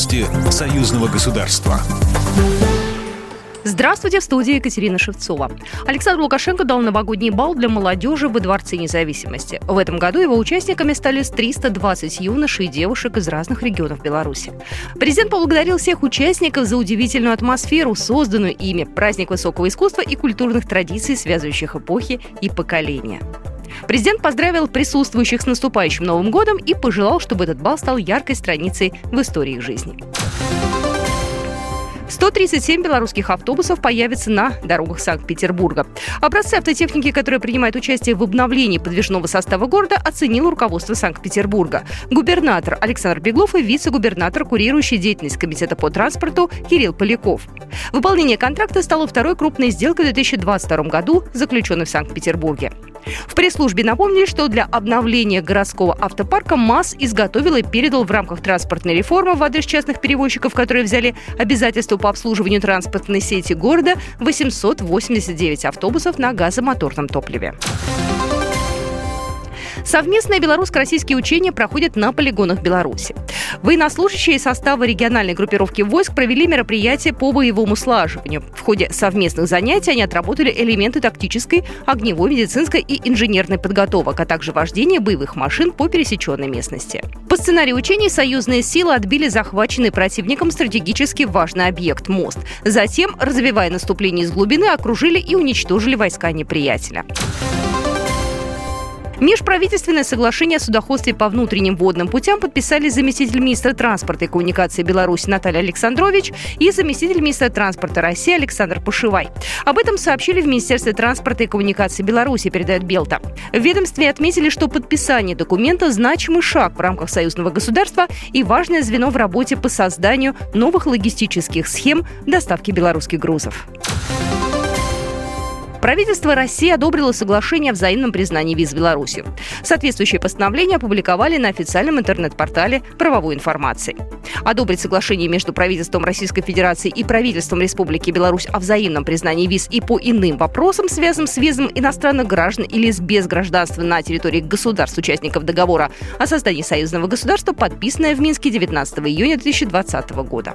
Новости союзного государства. Здравствуйте, в студии Екатерина Шевцова. Александр Лукашенко дал новогодний бал для молодежи во Дворце независимости. В этом году его участниками стали 320 юношей и девушек из разных регионов Беларуси. Президент поблагодарил всех участников за удивительную атмосферу, созданную ими, праздник высокого искусства и культурных традиций, связывающих эпохи и поколения. Президент поздравил присутствующих с наступающим Новым годом и пожелал, чтобы этот бал стал яркой страницей в истории их жизни. 137 белорусских автобусов появятся на дорогах Санкт-Петербурга. Образцы автотехники, которые принимают участие в обновлении подвижного состава города, оценило руководство Санкт-Петербурга. Губернатор Александр Беглов и вице-губернатор, курирующий деятельность Комитета по транспорту Кирилл Поляков. Выполнение контракта стало второй крупной сделкой в 2022 году, заключенной в Санкт-Петербурге. В пресс-службе напомнили, что для обновления городского автопарка МАЗ изготовил и передал в рамках транспортной реформы в адрес частных перевозчиков, которые взяли обязательства по обслуживанию транспортной сети города, 889 автобусов на газомоторном топливе. Совместные белорусско-российские учения проходят на полигонах Беларуси. Военнослужащие состава региональной группировки войск провели мероприятие по боевому слаживанию. В ходе совместных занятий они отработали элементы тактической, огневой, медицинской и инженерной подготовок, а также вождение боевых машин по пересеченной местности. По сценарию учений союзные силы отбили захваченный противником стратегически важный объект – мост. Затем, развивая наступление из глубины, окружили и уничтожили войска неприятеля. Межправительственное соглашение о судоходстве по внутренним водным путям подписали заместитель министра транспорта и коммуникации Беларуси Наталья Александрович и заместитель министра транспорта России Александр Пушевай. Об этом сообщили в Министерстве транспорта и коммуникации Беларуси, передает Белта. В ведомстве отметили, что подписание документа – значимый шаг в рамках союзного государства и важное звено в работе по созданию новых логистических схем доставки белорусских грузов. Правительство России одобрило соглашение о взаимном признании виз Беларуси. Соответствующее постановление опубликовали на официальном интернет-портале правовой информации. Одобрить соглашение между правительством Российской Федерации и правительством Республики Беларусь о взаимном признании виз и по иным вопросам, связанным с визом иностранных граждан или с без гражданства на территории государств-участников договора о создании союзного государства, подписанное в Минске 19 июня 2020 года.